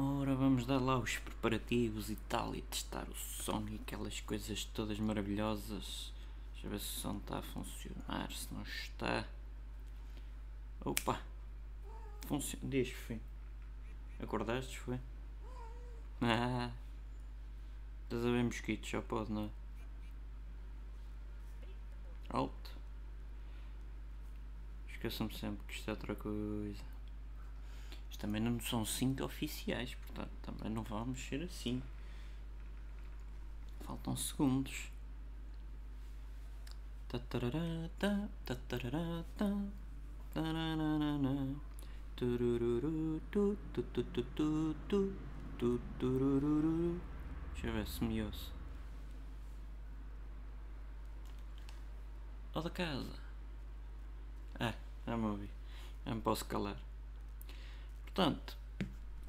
Ora, vamos dar lá os preparativos e tal e testar o som e aquelas coisas todas maravilhosas. Deixa eu ver se o som está a funcionar, se não está. Opa! Funciona. Diz, fim. Acordaste, foi? Ah! Estás a ver mosquitos, já pode, não é? Alto. Esqueçam-me sempre que isto é outra coisa. Também não são 5 oficiais, portanto também não vamos ser assim. Faltam segundos. Deixa eu ver se me ouço. Ó da casa. Ah, já me ouvi. Já me posso calar. Portanto,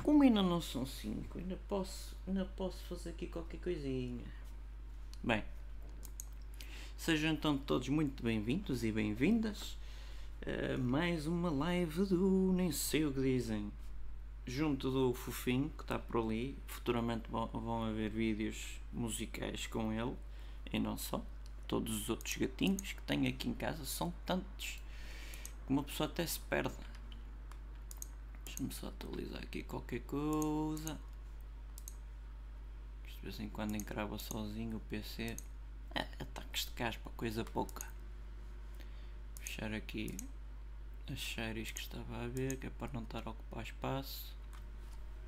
como ainda não são 5, ainda posso, ainda posso fazer aqui qualquer coisinha. Bem, sejam então todos muito bem-vindos e bem-vindas a mais uma live do Nem Sei o que Dizem. Junto do Fofinho, que está por ali, futuramente vão, haver vídeos musicais com ele, e não só. Todos os outros gatinhos que tenho aqui em casa são tantos que uma pessoa até se perde. Deixa-me atualizar aqui qualquer coisa. De vez em quando encrava sozinho o PC. É, ataques de caspa, coisa pouca. Fechar aqui as séries que estava a ver, que é para não estar a ocupar espaço.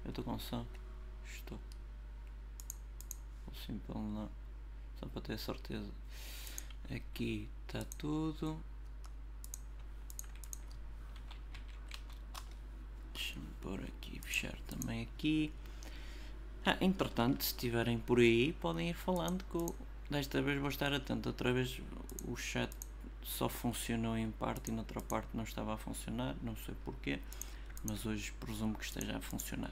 Eu estou com som. Estou. Ou simples não. Só para ter certeza. Aqui está tudo. Pôr aqui, fechar também aqui. Ah, entretanto, se estiverem por aí, podem ir falando que eu, desta vez vou estar atento. Outra vez o chat só funcionou em parte e noutra parte não estava a funcionar, não sei porquê, mas hoje presumo que esteja a funcionar.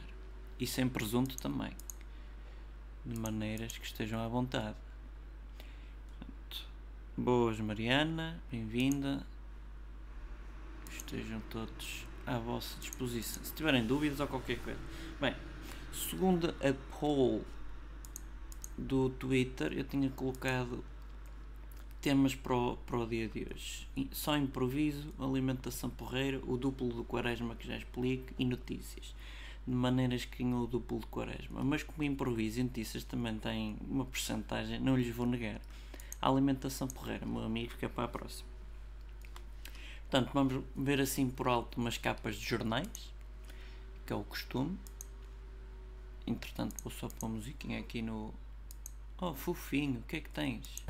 E sem presunto também, de maneiras que estejam à vontade. Portanto, boas Mariana, bem-vinda. Estejam todos à vossa disposição. Se tiverem dúvidas ou qualquer coisa. Bem, segundo a poll do Twitter, eu tinha colocado temas para o, para o dia de hoje. Só improviso, alimentação porreira, o duplo do quaresma que já explico e notícias. De maneiras que ganhou o duplo de quaresma. Mas como improviso e notícias também têm uma porcentagem, não lhes vou negar. A alimentação porreira, meu amigo, fica para a próxima. Portanto, vamos ver assim por alto umas capas de jornais, que é o costume. Entretanto, vou só pôr a musiquinha aqui no. Oh, fofinho, o que é que tens?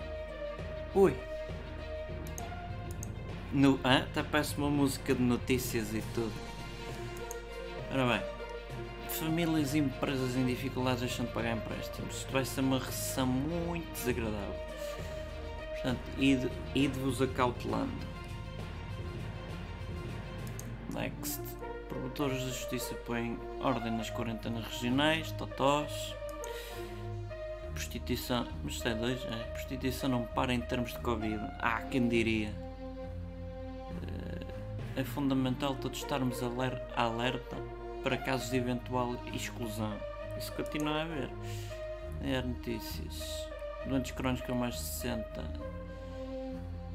Ui! No, ah, até parece uma música de notícias e tudo. Ora bem, famílias e empresas em dificuldades deixam de pagar empréstimos. Isto vai ser uma recessão muito desagradável. Portanto, ide-vos acautelando. Next. Promotores de justiça põem ordem nas quarentenas regionais, totós. Prostituição. Mas isto é dois, é? Prostituição não para em termos de Covid. Ah, quem diria? É fundamental todos estarmos alerta para casos de eventual exclusão. Isso continua a haver. É notícias. Doentes crónicos mais de 60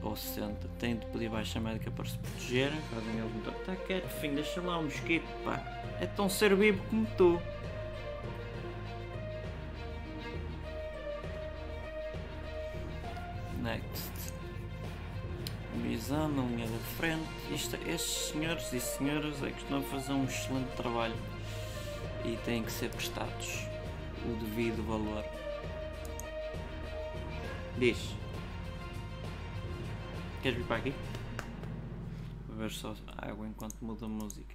ou 60 têm de pedir baixa médica para se protegerem. Fazem eles muito. Está quieto, filho, deixa lá um mosquito, pá. É tão ser vivo como tu. Next. Visão na linha da frente. Isto, estes senhores e senhoras é que estão a fazer um excelente trabalho e têm que ser prestados o devido valor. Diz. Queres vir para aqui? Vou ver só água enquanto muda a música.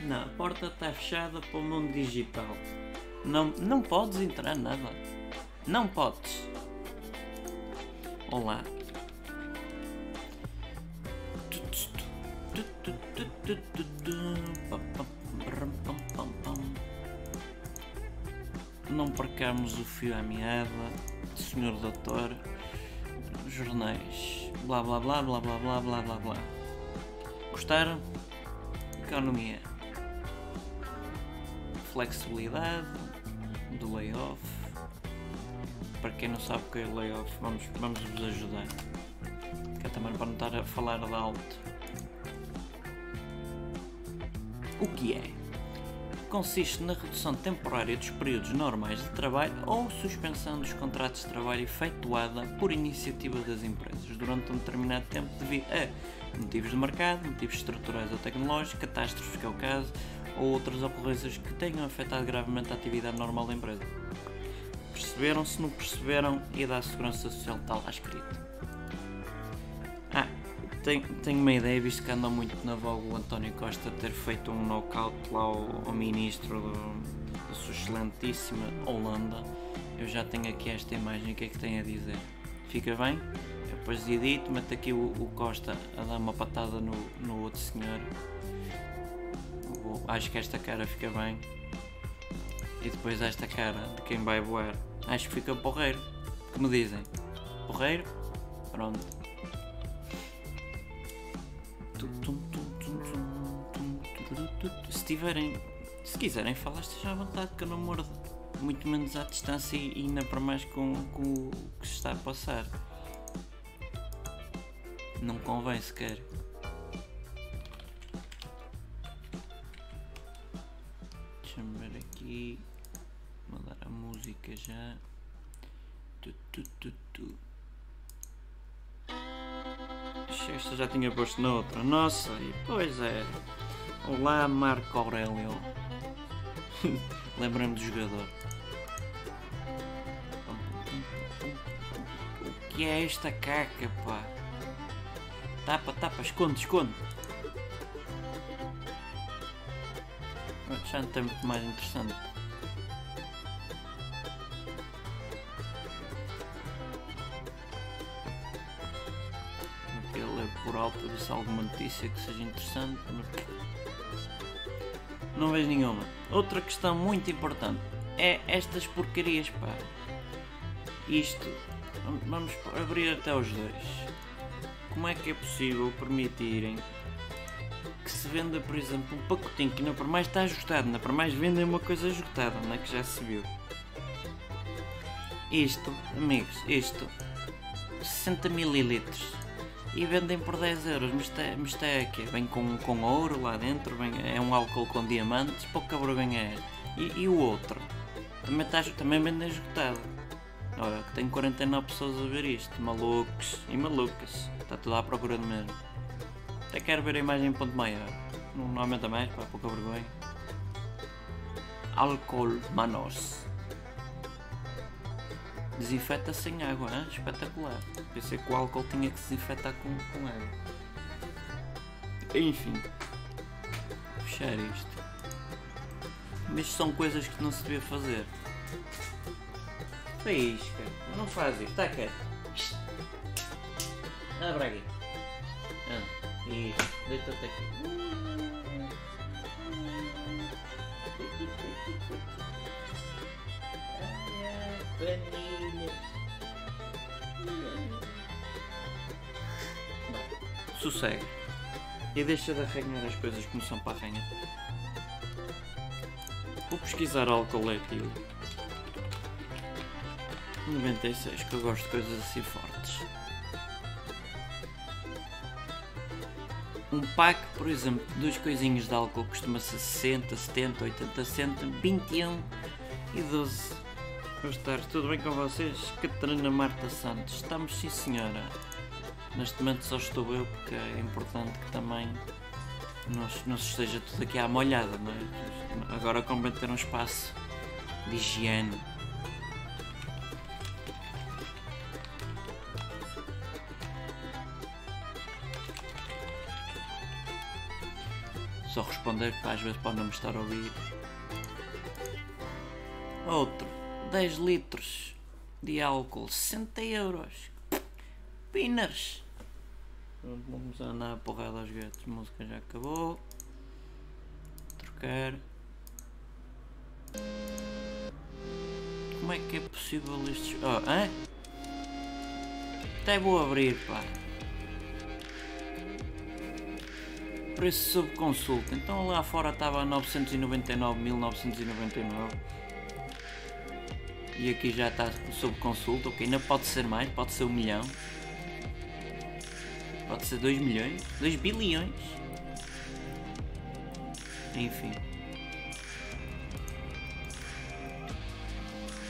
Não, a porta está fechada para o mundo digital. Não, não podes entrar nada. Não podes. Olá. Percamos o fio à meada, senhor doutor, jornais, blá blá blá blá blá blá blá blá blá. Gostaram? Economia. Flexibilidade do layoff. Para quem não sabe o que é layoff, vamos, vamos vos ajudar. Que é também para não estar a falar de alto. O que é? Consiste na redução temporária dos períodos normais de trabalho ou suspensão dos contratos de trabalho efetuada por iniciativa das empresas durante um determinado tempo devido a motivos de mercado, motivos estruturais ou tecnológicos, catástrofes, que é o caso, ou outras ocorrências que tenham afetado gravemente a atividade normal da empresa. Perceberam? Se não perceberam, e da Segurança Social está lá escrito. Tenho, tenho uma ideia, visto que anda muito na voga o António Costa ter feito um knockout lá ao, ao ministro da sua excelentíssima Holanda. Eu já tenho aqui esta imagem, o que é que tem a dizer? Fica bem? Eu depois edito, meto aqui o, o Costa a dar uma patada no, no outro senhor acho que esta cara fica bem. E depois esta cara de quem vai voar. Acho que fica porreiro. Que me dizem? Porreiro? Pronto. Se tiverem. Se quiserem falar, estejam à vontade que eu não mordo. Muito menos à distância e ainda para mais com, com o que se está a passar. Não convém sequer. música já. Tu, tu, tu, tu. Esta já tinha posto na outra. Nossa, e pois é. Olá, Marco Aurélio. Lembrei-me do jogador. O que é esta caca, pá? Tapa, tapa, esconde, esconde. Já não tem muito mais interessante. Por alto ver se alguma notícia que seja interessante, mas não vejo nenhuma. Outra questão muito importante é estas porcarias, pá. Isto, vamos abrir até os dois. Como é que é possível permitirem que se venda, por exemplo, um pacotinho que não por mais está ajustado, não por mais vendem uma coisa ajustada, não é que já se viu. Isto, amigos, isto, 60 mililitros e vendem por 10 euros. Mas é, é vem com, com ouro lá dentro, vem, é um álcool com diamantes, pouca vergonha é. E, e o outro? Também, está, também vende esgotado. Olha, que tenho 49 pessoas a ver isto, malucos e malucas. Está tudo à procura do mesmo. Até quero ver a imagem em ponto maior. Não, não aumenta mais, pá, pouca vergonha. Álcool Manos. Desinfeta sem água, hein? espetacular. Pensei que o álcool tinha que se desinfetar com, com água. Enfim, fechar isto. Mas são coisas que não se devia fazer. Faísca, não faz isso, está quieto. Abra aqui. Ah, e deita-te aqui. Sossega. E deixa de arranhar as coisas como são para arranhar. Vou pesquisar álcool etílico. 96, que eu gosto de coisas assim fortes. Um pack, por exemplo, duas coisinhas de álcool costuma ser 60, 70, 80 cêntimos, 21 e 12 Boa tarde, tudo bem com vocês? Catarina Marta Santos, estamos sim senhora. Neste momento só estou eu porque é importante que também não, se esteja tudo aqui à molhada, não é? Agora convém ter um espaço de higiene. Só responder que às vezes pode não me estar a ouvir. Outro. 10 litros de álcool, 60 euros. Pinners. Vamos andar a porrada aos gatos. A música já acabou. Trocar. Como é que é possível estes. Oh, hã? Até vou abrir, pá. preço sob consulta. Então lá fora estava a 999.999 e aqui já está sob consulta, ok, ainda pode ser mais, pode ser um milhão, pode ser 2 milhões, 2 bilhões, enfim.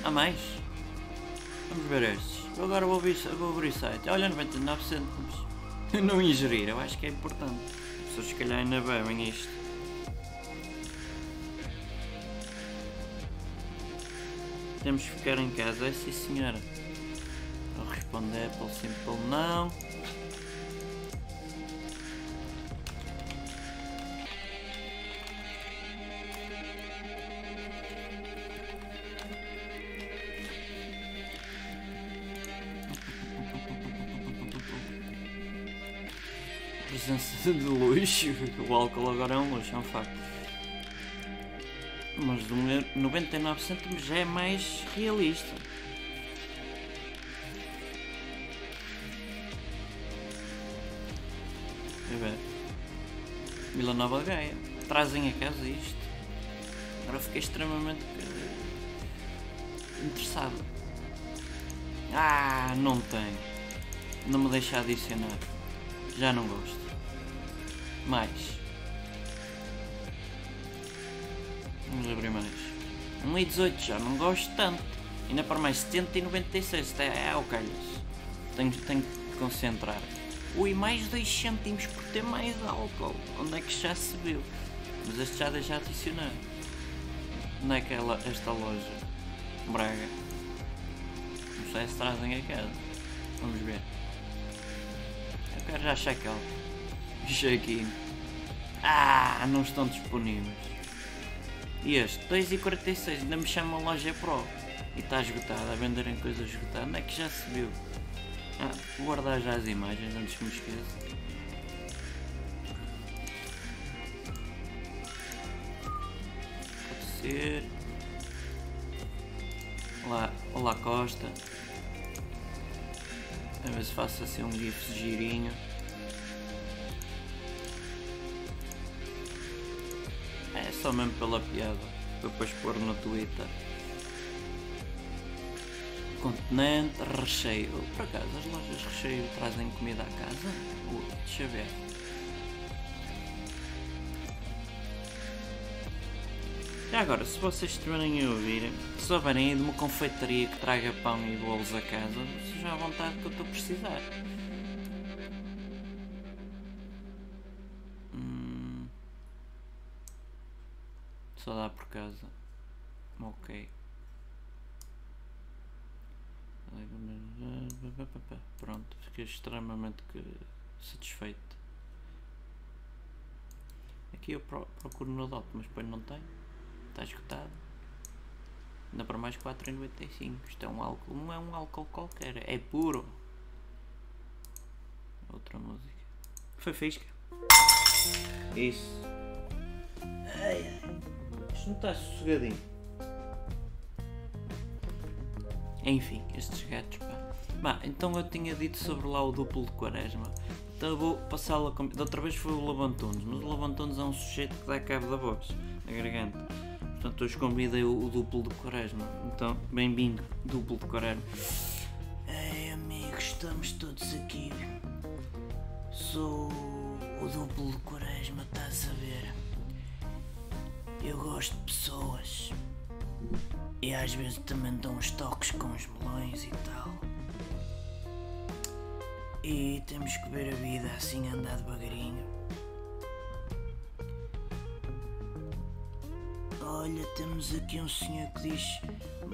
Há mais? Vamos ver estes. Eu agora vou abrir, vou abrir o site. Olha, 99 cêntimos. Não ingerir, eu acho que é importante. As pessoas se calhar ainda bebem isto. Temos que ficar em casa, é sim senhora. Vou responder pelo simples não. De luxo. O álcool agora é um luxo, é um facto. Mas de 99 cêntimos já é mais realista. Vila Nova Gaia. Trazem a casa isto. Agora fiquei extremamente interessado. Ah, não tem. Não me deixa adicionar. Já não gosto. Mais. Vamos abrir mais. 1,18 já não gosto tanto. Ainda para mais 70 e 96. Isto é, é o calhas. Tenho, tenho que concentrar. Ui, mais 2 cêntimos por ter mais álcool. Onde é que já se viu? Mas este já deixa adicionar. Onde é que é esta loja? Braga. Não sei se trazem a casa. Vamos ver. Eu quero já check-out. Check-in. Ah, não estão disponíveis. E este, 2,46, ainda me chama loja Pro. E está esgotado, a venderem coisas esgotadas. Onde é que já se viu? Ah, vou guardar já as imagens antes que me esqueça. Pode ser. Olá, olá Costa. A ver se faço assim um gif girinho. Só mesmo pela piada. Para depois pôr no Twitter. Continente recheio. Por acaso as lojas recheio trazem comida à casa? Uh, deixa ver. E agora, se vocês estiverem a ouvir, se souberem aí de uma confeitaria que traga pão e bolos a casa, sejam à vontade que eu estou a precisar. Só dá por casa. Ok. Pronto, fiquei extremamente satisfeito. Aqui eu procuro no DOT, mas depois não tem. Está escutado. Ainda para mais 4,95. Isto é um álcool. Não é um álcool qualquer. É puro. Outra música. Foi fisca. Isso. Ai. Isto não está sossegadinho. Enfim, estes gatos, pá. Bah, então eu tinha dito sobre lá o duplo de quaresma. Então eu vou passá-lo a... Da outra vez foi o Lavantunes. Mas o Lavantunes é um sujeito que dá cabo da voz, da garganta. Portanto, hoje convidei o, o duplo de quaresma. Então, bem-vindo, duplo de quaresma. Ei, amigos, estamos todos aqui. Sou o duplo de quaresma, estás a ver? Eu gosto de pessoas. E às vezes também dou uns toques com os melões e tal. E temos que ver a vida assim andar devagarinho. Olha, temos aqui um senhor que diz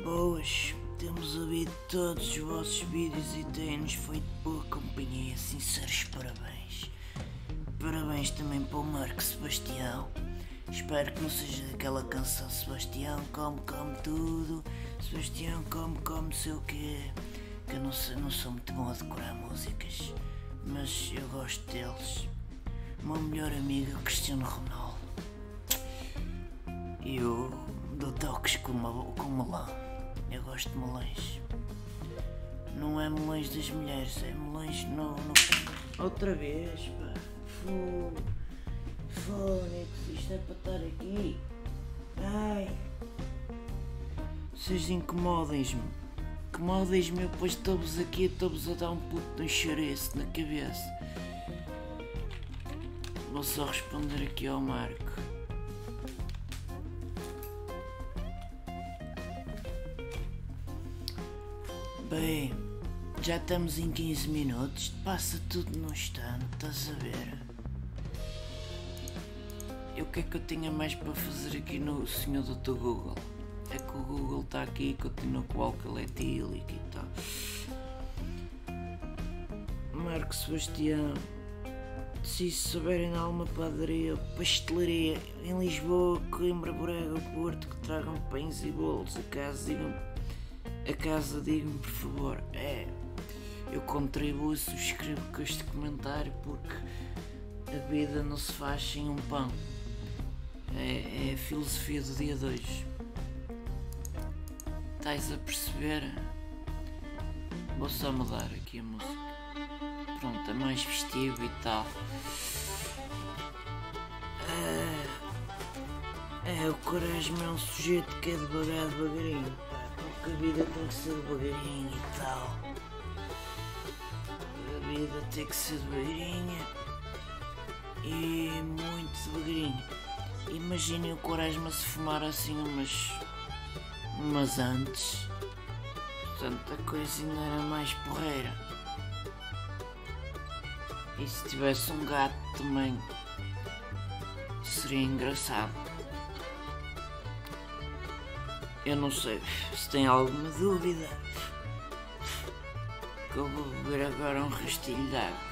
Boas, temos ouvido todos os vossos vídeos e tem-nos feito boa companhia. Sinceros parabéns. Parabéns também para o Marco Sebastião. Espero que não seja daquela canção Sebastião come, come tudo. Sebastião come, come sei o quê. Que eu não, sei, não sou muito bom a decorar músicas, mas eu gosto deles. O meu melhor amigo é o Cristiano Ronaldo. E eu dou toques com, uma, com melão. Eu gosto de melões. Não é melões das mulheres, é melões no. no... Outra vez, pá. Fu... Fónix, é para estar aqui. Ai. Vocês incomodem-me. Incomodem-me, eu depois estou-vos aqui, estou-vos a dar um puto de um na cabeça. Vou só responder aqui ao Marco. Bem, já estamos em 15 minutos, passa tudo num instante, estás a ver? E o que é que eu tinha mais para fazer aqui no senhor Dr. Google? É que o Google está aqui e continua com o álcool etílico e tal. Marco Sebastião, se souberem de alguma padaria ou pastelaria em Lisboa, Coimbra, Braga ou Porto que tragam pães e bolos a casa, digam a casa, digam por favor. É, eu contribuo, subscrevo com este comentário porque a vida não se faz sem um pão. É, é a filosofia do dia 2. Estás a perceber? Vou só mudar aqui a música. Pronto, é mais festivo e tal. É, é o Quaresma é um sujeito que é devagar, devagarinho. Porque a vida tem que ser devagarinho e tal. A vida tem que ser devagarinha e muito devagarinho. Imaginem o Quaresma se fumar assim umas. umas antes. Portanto, a coisa ainda era mais porreira. E se tivesse um gato também seria engraçado. Eu não sei se tem alguma dúvida que eu vou beber agora um rastilho de água.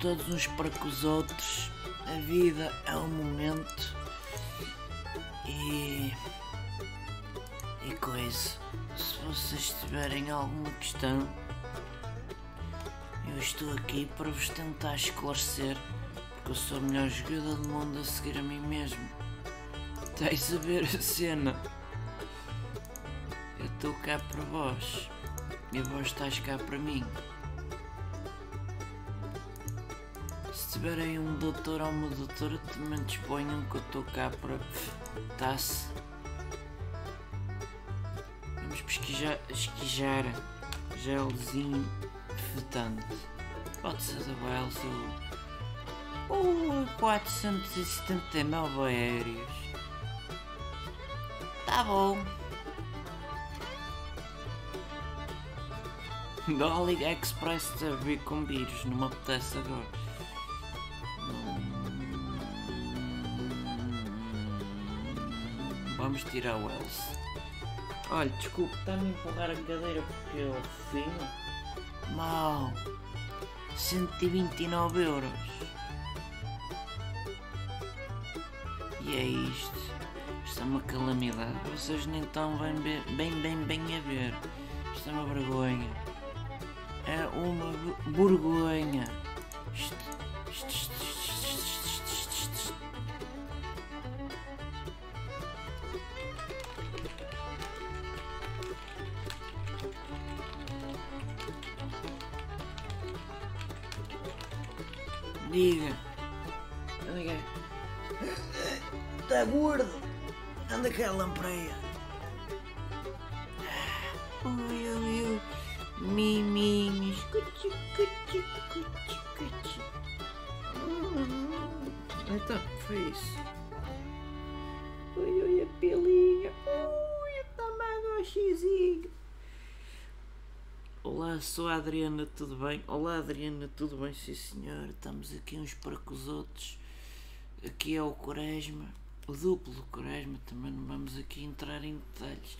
Todos uns para com os outros. A vida é um momento e. e coisa. Se vocês tiverem alguma questão, eu estou aqui para vos tentar esclarecer, porque eu sou a melhor jogador do mundo a seguir a mim mesmo. Tens a ver a cena? Eu estou cá para vós e vós estás cá para mim. Tiverem um doutor ou uma doutora, também disponham que eu estou cá para. Tá-se. Vamos pesquisar, esquijar gelzinho fetante. Pode ser da Wells ou. Uh, 479 aéreos. Tá bom. Da AliExpress a vir com vírus, não me apetece agora. Vamos tirar o Wells. Olha, desculpe, está-me a empurrar a cadeira porque eu fino. Mal. 129 euros. E é isto. Isto é uma calamidade. Vocês nem estão bem, bem, bem, bem a ver. Isto é uma vergonha. É uma vergonha. Diga. Anda cá. Está gordo. Anda cá, lampreia. Ui, ui, ui. Miminhos. Cuti, cuti, cuti, cuti. Então, foi isso. Ui, ui, a pelinha. Ui, o tamanho xizinho. Olá, sou a Adriana, tudo bem? Olá, Adriana, tudo bem? Sim, senhor. Estamos aqui uns para com os outros. Aqui é o Quaresma, o duplo Quaresma. Também não vamos aqui entrar em detalhes.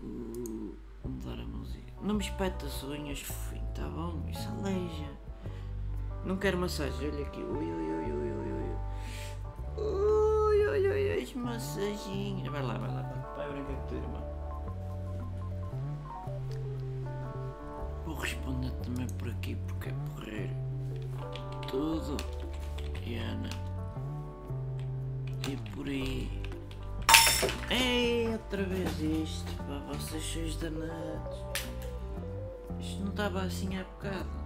Uh, mudar a música. Não me espeta as unhas, fofinho, tá bom? Isso aleija. Não quero massagem, olha aqui. Ui, ui, ui, ui, ui, ui. Ui, ui, ui, as massaginhas. Vai lá, vai lá. Vai brincar com a tua irmã. Responder também por aqui porque é porreiro. Tudo Adriana. E por aí. Ei, outra vez isto, pá, vocês sois danados. Isto não estava assim há bocado.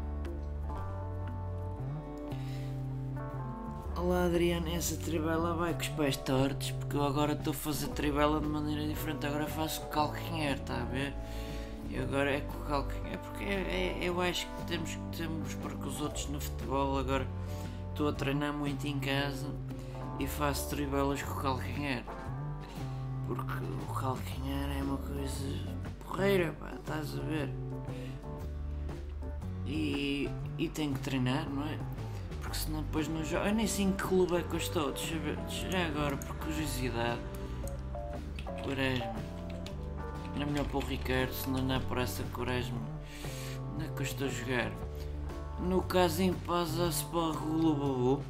Olá Adriana, essa trivela vai com os pés tortos porque eu agora estou a fazer trivela de maneira diferente, agora faço calcanhar, está a ver? E agora é com calcanhar, porque é, é, eu acho que temos que temos porque os outros no futebol agora estou a treinar muito em casa e faço trivelas com calcanhar. Porque o calcanhar é uma coisa porreira, pá, estás a ver? E, e tenho que treinar, não é? Porque senão depois não jogo. Eu nem sei em que clube é que eu estou, deixa ver. Já agora, por curiosidade. Quaresma. É melhor para o Ricardo, senão não é por essa Quaresma. Onde é que eu estou a jogar? No caso em passa-se para o Globo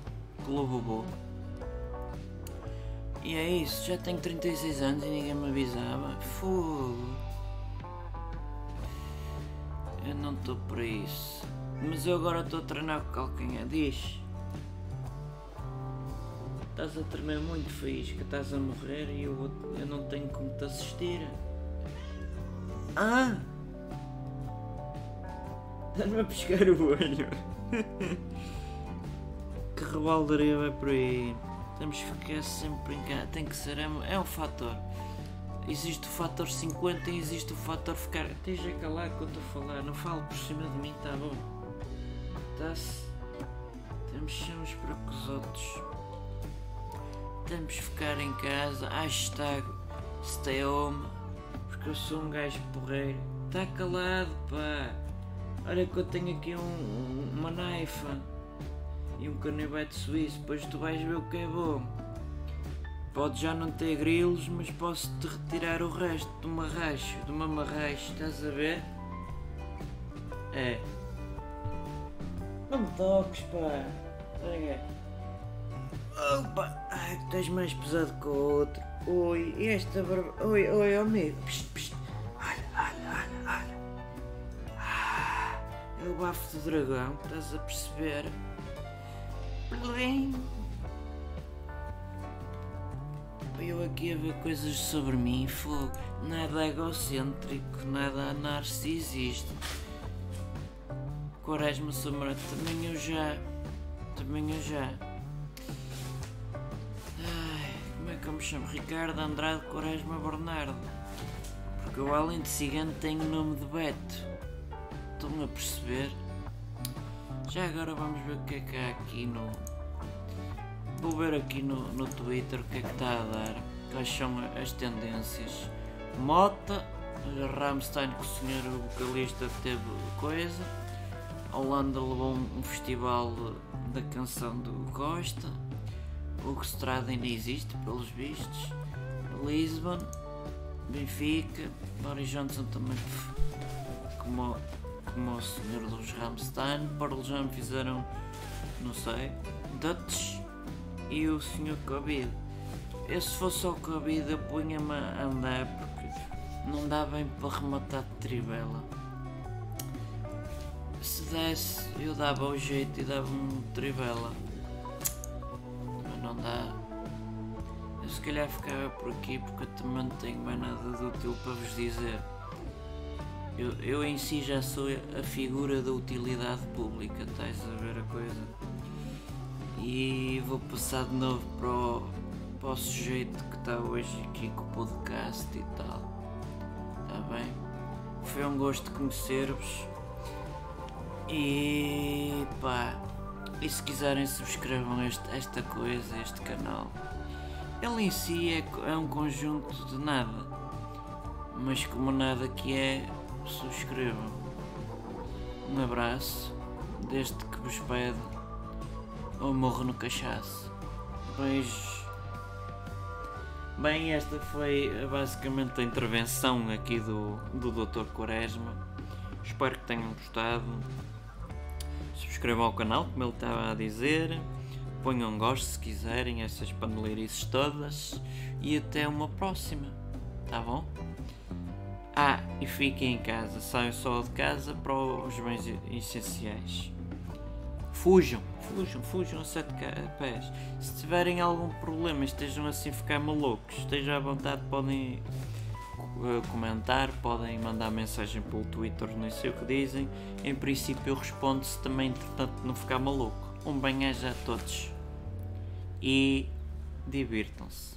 Globo E é isso, já tenho 36 anos e ninguém me avisava. Fogo. Eu não estou para isso. Mas eu agora estou a treinar com calcanhar. Diz. Estás a tremer muito faísca, estás a morrer e eu, eu não tenho como te assistir. Ah! Estás-me a pescar o olho. que rebaldaria vai por aí. Temos que ficar sempre em casa. Tem que ser, é, é um fator. Existe o fator 50 e existe o fator ficar. Esteja calado quando estou a falar, não falo por cima de mim, tá bom? Tá-se. Temos sempre para os outros. Temos que ficar em casa. Hashtag stay home. Porque eu sou um gajo porreiro. Está calado, pá. Olha que eu tenho aqui um, uma naifa e um canivete suíço. Depois tu vais ver o que é bom. Pode já não ter grilos, mas posso-te retirar o resto de uma racha, de uma marracha, estás a ver? É. Não me toques, pá. Olha. Opa, ai, tu és mais pesado que o outro. Oi, esta barba. Oi, oi, amigo. Psst, psst. Olha, olha, olha, olha. Ah, é o bafo do dragão, estás a perceber? Blim. Eu aqui a ver coisas sobre mim, fogo. Nada egocêntrico, nada narcisista. Quaresma Sombra, também eu já. Também eu já. Que eu me chamo? Ricardo Andrade Quaresma Bernardo. Porque eu, além de cigano, tenho o nome de Beto. Estão a perceber? Já agora vamos ver o que é que há aqui no. Vou ver aqui no, no Twitter o que é que está a dar. Quais são as tendências. Mota, Ramstein, que o senhor vocalista teve coisa. A Holanda levou um, um festival da canção do Costa. O Estrada ainda existe, pelos vistos. Lisbon, Benfica, Boris Johnson também, como, como o senhor dos Ramstein. Pearl Jam fizeram, não sei, Dutch e o senhor Covid. Eu, se fosse só Covid, eu punha-me a andar porque não dá bem para rematar de trivela se desse, eu dava o jeito e dava trivela. Mas não dá. Eu se calhar ficava por aqui porque eu também não tenho mais nada de útil para vos dizer. Eu, eu em si já sou a figura da utilidade pública, estás a ver a coisa? E vou passar de novo para o, para o sujeito que está hoje aqui com o podcast e tal. Está bem? Foi um gosto conhecer-vos. E pá, e se quiserem subscrevam este, esta coisa, este canal. Ele em si é, é um conjunto de nada, mas como nada que é, subscrevam. Um abraço, desde que vos pede, ou morro no cachaço. Beijos. Bem, esta foi basicamente a intervenção aqui do, do Dr. Quaresma. Espero que tenham gostado subscrevam ao canal, como ele estava a dizer. Ponham gosto se quiserem, essas paneleirices todas. E até uma próxima. Tá bom? Ah, e fiquem em casa. Saiam só de casa para os bens essenciais. fujam, fujam, fujam a 7 pés. Se tiverem algum problema, estejam assim a ficar malucos, estejam à vontade, podem comentar, podem mandar mensagem pelo Twitter, não sei o que dizem. Em princípio eu respondo se também entretanto não ficar maluco. Um bem-aja a todos e divirtam-se.